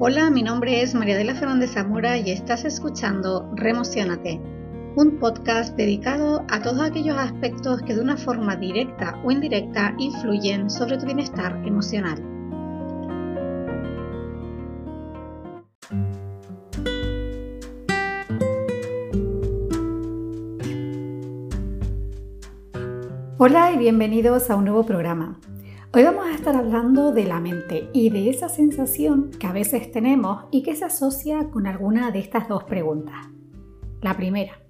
Hola, mi nombre es María de la Fernández Zamora y estás escuchando Remocionate, un podcast dedicado a todos aquellos aspectos que de una forma directa o indirecta influyen sobre tu bienestar emocional. Hola y bienvenidos a un nuevo programa. Hoy vamos a estar hablando de la mente y de esa sensación que a veces tenemos y que se asocia con alguna de estas dos preguntas. La primera,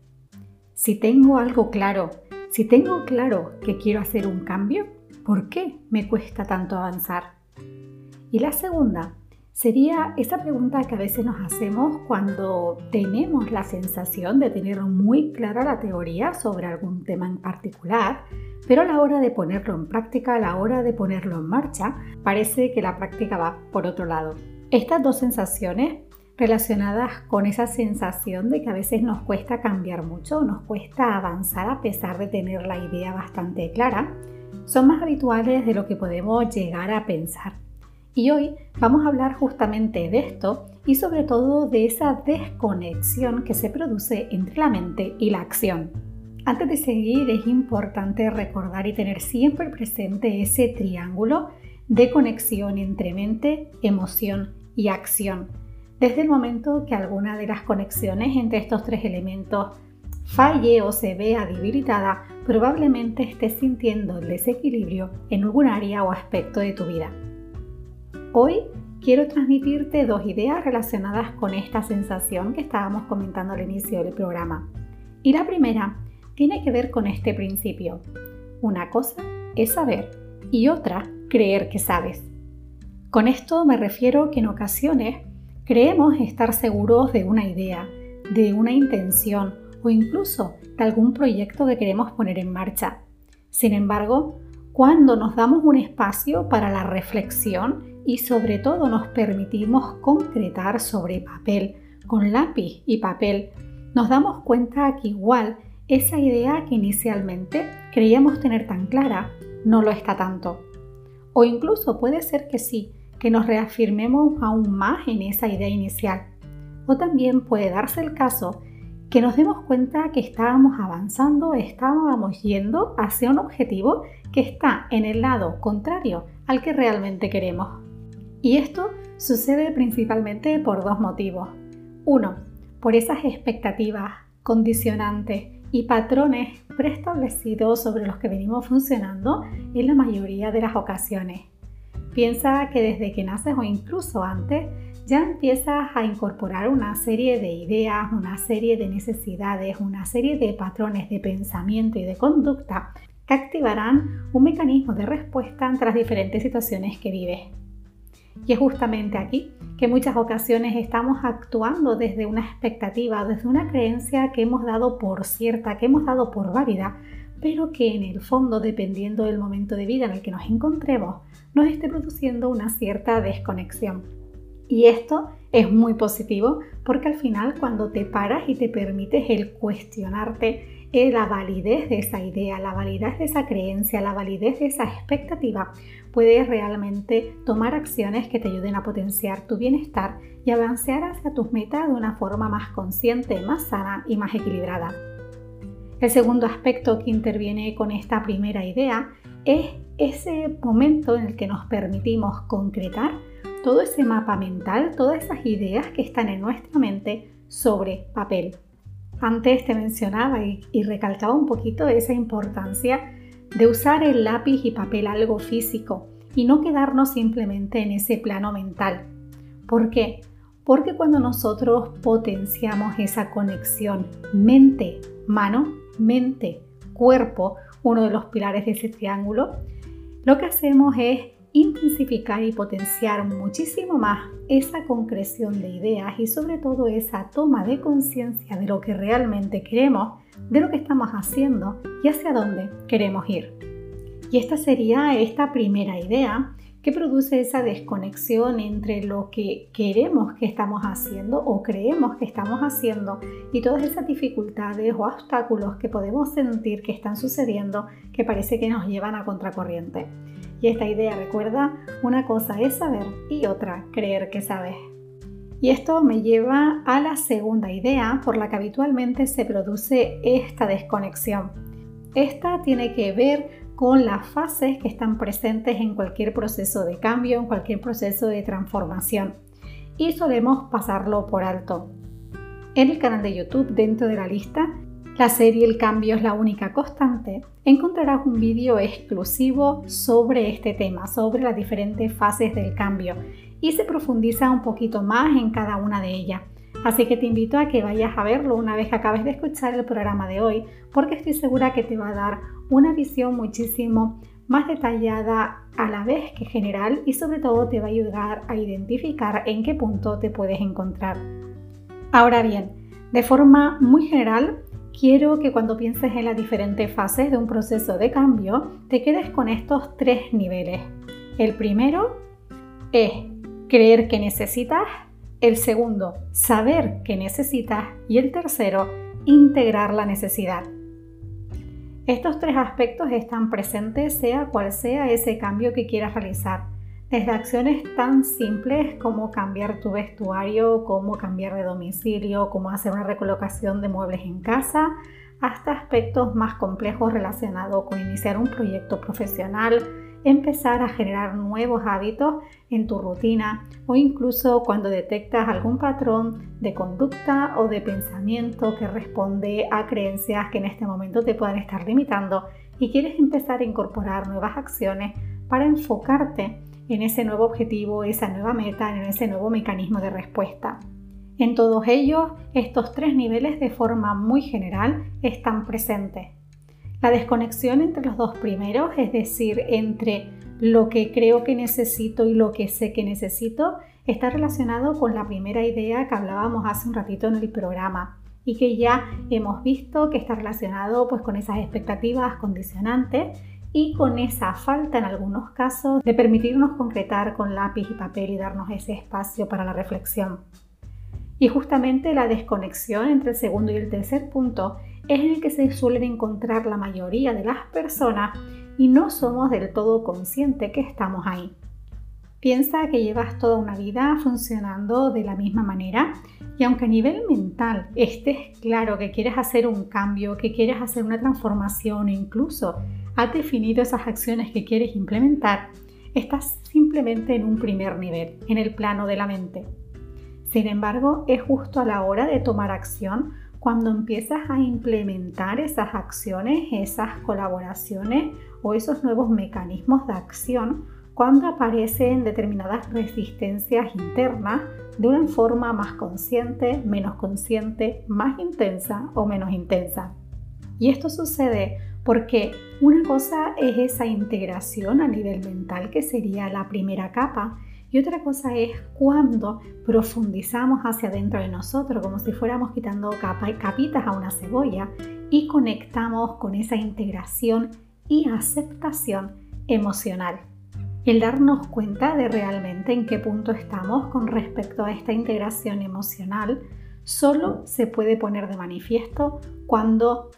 si tengo algo claro, si tengo claro que quiero hacer un cambio, ¿por qué me cuesta tanto avanzar? Y la segunda sería esa pregunta que a veces nos hacemos cuando tenemos la sensación de tener muy clara la teoría sobre algún tema en particular, pero a la hora de ponerlo en práctica, a la hora de ponerlo en marcha, parece que la práctica va por otro lado. Estas dos sensaciones relacionadas con esa sensación de que a veces nos cuesta cambiar mucho, nos cuesta avanzar a pesar de tener la idea bastante clara, son más habituales de lo que podemos llegar a pensar. Y hoy vamos a hablar justamente de esto y sobre todo de esa desconexión que se produce entre la mente y la acción. Antes de seguir es importante recordar y tener siempre presente ese triángulo de conexión entre mente, emoción y acción. Desde el momento que alguna de las conexiones entre estos tres elementos falle o se vea debilitada, probablemente estés sintiendo desequilibrio en algún área o aspecto de tu vida. Hoy quiero transmitirte dos ideas relacionadas con esta sensación que estábamos comentando al inicio del programa. Y la primera tiene que ver con este principio. Una cosa es saber y otra creer que sabes. Con esto me refiero que en ocasiones creemos estar seguros de una idea, de una intención o incluso de algún proyecto que queremos poner en marcha. Sin embargo, cuando nos damos un espacio para la reflexión y sobre todo nos permitimos concretar sobre papel, con lápiz y papel, nos damos cuenta que igual esa idea que inicialmente creíamos tener tan clara no lo está tanto. O incluso puede ser que sí, que nos reafirmemos aún más en esa idea inicial. O también puede darse el caso que nos demos cuenta que estábamos avanzando, estábamos yendo hacia un objetivo que está en el lado contrario al que realmente queremos. Y esto sucede principalmente por dos motivos. Uno, por esas expectativas condicionantes y patrones preestablecidos sobre los que venimos funcionando en la mayoría de las ocasiones. Piensa que desde que naces o incluso antes ya empiezas a incorporar una serie de ideas, una serie de necesidades, una serie de patrones de pensamiento y de conducta que activarán un mecanismo de respuesta ante las diferentes situaciones que vives. Y es justamente aquí que muchas ocasiones estamos actuando desde una expectativa, desde una creencia que hemos dado por cierta, que hemos dado por válida, pero que en el fondo, dependiendo del momento de vida en el que nos encontremos, nos esté produciendo una cierta desconexión. Y esto es muy positivo porque al final cuando te paras y te permites el cuestionarte la validez de esa idea, la validez de esa creencia, la validez de esa expectativa, puedes realmente tomar acciones que te ayuden a potenciar tu bienestar y avanzar hacia tus metas de una forma más consciente, más sana y más equilibrada. El segundo aspecto que interviene con esta primera idea es ese momento en el que nos permitimos concretar todo ese mapa mental, todas esas ideas que están en nuestra mente sobre papel. Antes te mencionaba y, recalcaba un poquito esa importancia de usar el lápiz y papel algo físico y no quedarnos simplemente en ese plano mental. ¿Por qué? Porque cuando nosotros potenciamos esa conexión mente-mano, mente-cuerpo, uno de los pilares de ese triángulo, lo que hacemos es intensificar y potenciar muchísimo más esa concreción de ideas y sobre todo esa toma de conciencia de lo que realmente queremos, de lo que estamos haciendo y hacia dónde queremos ir. Y esta sería esta primera idea que produce esa desconexión entre lo que queremos que estamos haciendo o creemos que estamos haciendo y todas esas dificultades o obstáculos que podemos sentir que están sucediendo que parece que nos llevan a contracorriente. Y esta idea recuerda, una cosa es saber y otra creer que sabes. Y esto me lleva a la segunda idea por la que habitualmente se produce esta desconexión. Esta tiene que ver con las fases que están presentes en cualquier proceso de cambio, en cualquier proceso de transformación. Y solemos pasarlo por alto. En el canal de YouTube, dentro de la lista, la serie El cambio es la única constante, encontrarás un vídeo exclusivo sobre este tema, sobre las diferentes fases del cambio y se profundiza un poquito más en cada una de ellas. Así que te invito a que vayas a verlo una vez que acabes de escuchar el programa de hoy, porque estoy segura que te va a dar una visión muchísimo más detallada a la vez que general y sobre todo te va a ayudar a identificar en qué punto te puedes encontrar. Ahora bien, de forma muy general, quiero que cuando pienses en las diferentes fases de un proceso de cambio, te quedes con estos tres niveles. El primero es creer que necesitas, el segundo, saber que necesitas y el tercero, integrar la necesidad. Estos tres aspectos están presentes sea cual sea ese cambio que quieras realizar desde acciones tan simples como cambiar tu vestuario, como cambiar de domicilio, como hacer una recolocación de muebles en casa, hasta aspectos más complejos relacionados con iniciar un proyecto profesional, empezar a generar nuevos hábitos en tu rutina o incluso cuando detectas algún patrón de conducta o de pensamiento que responde a creencias que en este momento te puedan estar limitando y quieres empezar a incorporar nuevas acciones para enfocarte en ese nuevo objetivo, esa nueva meta, en ese nuevo mecanismo de respuesta. En todos ellos, estos tres niveles de forma muy general están presentes. La desconexión entre los dos primeros, es decir, entre lo que creo que necesito y lo que sé que necesito, está relacionado con la primera idea que hablábamos hace un ratito en el programa y que ya hemos visto que está relacionado pues con esas expectativas condicionantes y con esa falta en algunos casos de permitirnos concretar con lápiz y papel y darnos ese espacio para la reflexión. Y justamente la desconexión entre el segundo y el tercer punto es en el que se suelen encontrar la mayoría de las personas y no somos del todo conscientes que estamos ahí. Piensa que llevas toda una vida funcionando de la misma manera y aunque a nivel mental estés claro que quieres hacer un cambio, que quieres hacer una transformación incluso has definido esas acciones que quieres implementar, estás simplemente en un primer nivel, en el plano de la mente. Sin embargo, es justo a la hora de tomar acción cuando empiezas a implementar esas acciones, esas colaboraciones o esos nuevos mecanismos de acción, cuando aparecen determinadas resistencias internas de una forma más consciente, menos consciente, más intensa o menos intensa. Y esto sucede porque una cosa es esa integración a nivel mental, que sería la primera capa, y otra cosa es cuando profundizamos hacia adentro de nosotros, como si fuéramos quitando capa, capitas a una cebolla, y conectamos con esa integración y aceptación emocional. El darnos cuenta de realmente en qué punto estamos con respecto a esta integración emocional solo se puede poner de manifiesto cuando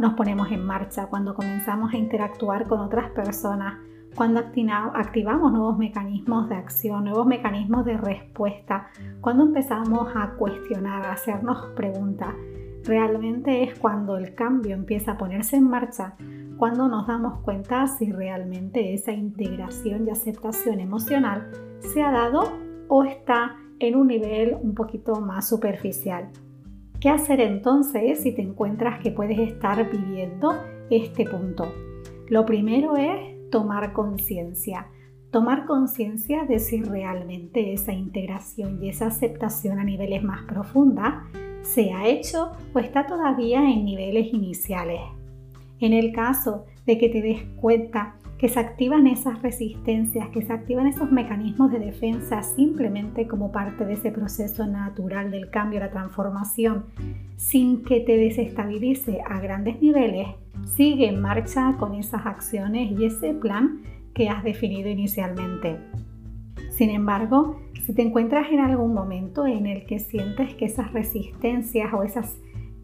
nos ponemos en marcha, cuando comenzamos a interactuar con otras personas, cuando activamos nuevos mecanismos de acción, nuevos mecanismos de respuesta, cuando empezamos a cuestionar, a hacernos preguntas. Realmente es cuando el cambio empieza a ponerse en marcha, cuando nos damos cuenta si realmente esa integración y aceptación emocional se ha dado o está en un nivel un poquito más superficial. ¿Qué hacer entonces si te encuentras que puedes estar viviendo este punto? Lo primero es tomar conciencia. Tomar conciencia de si realmente esa integración y esa aceptación a niveles más profundas se ha hecho o está todavía en niveles iniciales. En el caso de que te des cuenta que se activan esas resistencias, que se activan esos mecanismos de defensa simplemente como parte de ese proceso natural del cambio, la transformación, sin que te desestabilice a grandes niveles, sigue en marcha con esas acciones y ese plan que has definido inicialmente. Sin embargo, si te encuentras en algún momento en el que sientes que esas resistencias o esas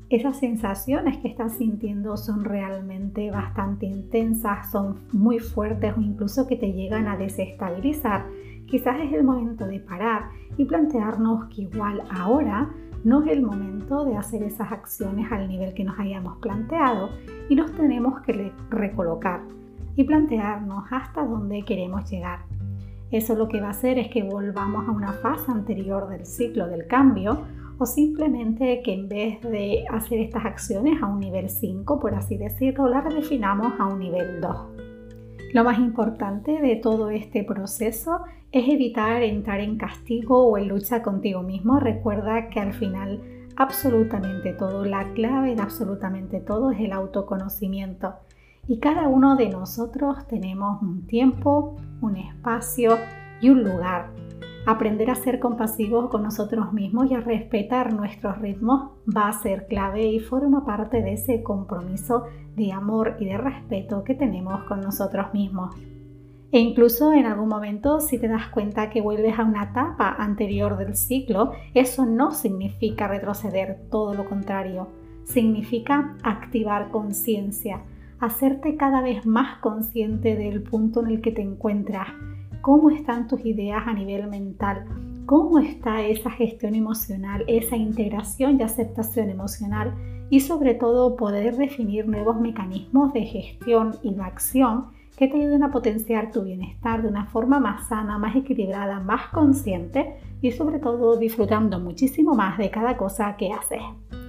esas sensaciones que estás sintiendo son realmente bastante intensas, son muy fuertes o incluso que te llegan a desestabilizar, quizás es el momento de parar y plantearnos que igual ahora no es el momento de hacer esas acciones al nivel que nos hayamos planteado y nos tenemos que recolocar y plantearnos hasta dónde queremos llegar. Eso lo que va a hacer es que volvamos a una fase anterior del ciclo del cambio o simplemente que en vez de hacer estas acciones a un nivel 5, por así decirlo, las redefinamos a un nivel 2. Lo más importante de todo este proceso es evitar entrar en castigo o en lucha contigo mismo. Recuerda que al final absolutamente todo, la clave de absolutamente todo es el autoconocimiento. Y cada uno de nosotros tenemos un tiempo, un espacio y un lugar. Aprender a ser compasivos con nosotros mismos y a respetar nuestros ritmos va a ser clave y forma parte de ese compromiso de amor y de respeto que tenemos con nosotros mismos. E incluso en algún momento si te das cuenta que vuelves a una etapa anterior del ciclo, eso no significa retroceder, todo lo contrario, significa activar conciencia hacerte cada vez más consciente del punto en el que te encuentras, cómo están tus ideas a nivel mental, cómo está esa gestión emocional, esa integración y aceptación emocional y sobre todo poder definir nuevos mecanismos de gestión y de acción que te ayuden a potenciar tu bienestar de una forma más sana, más equilibrada, más consciente y sobre todo disfrutando muchísimo más de cada cosa que haces.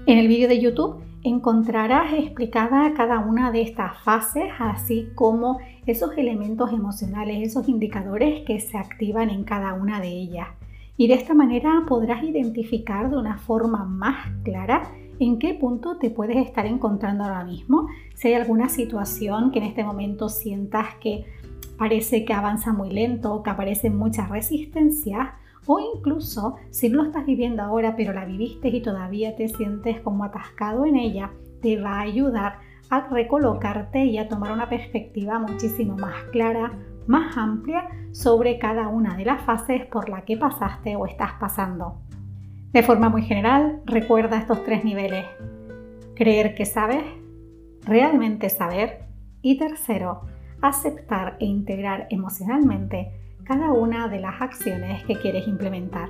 En el vídeo de YouTube encontrarás explicada cada una de estas fases, así como esos elementos emocionales, esos indicadores que se activan en cada una de ellas. Y de esta manera podrás identificar de una forma más clara en qué punto te puedes estar encontrando ahora mismo, si hay alguna situación que en este momento sientas que parece que avanza muy lento, que aparecen muchas resistencias, o incluso si no lo estás viviendo ahora pero la viviste y todavía te sientes como atascado en ella, te va a ayudar a recolocarte y a tomar una perspectiva muchísimo más clara, más amplia sobre cada una de las fases por la que pasaste o estás pasando. De forma muy general, recuerda estos tres niveles. Creer que sabes, realmente saber y tercero, aceptar e integrar emocionalmente cada una de las acciones que quieres implementar.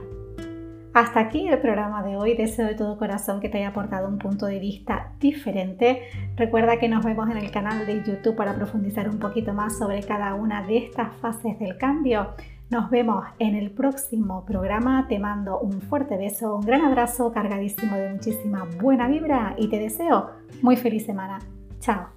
Hasta aquí el programa de hoy. Deseo de todo corazón que te haya aportado un punto de vista diferente. Recuerda que nos vemos en el canal de YouTube para profundizar un poquito más sobre cada una de estas fases del cambio. Nos vemos en el próximo programa. Te mando un fuerte beso, un gran abrazo cargadísimo de muchísima buena vibra y te deseo muy feliz semana. Chao.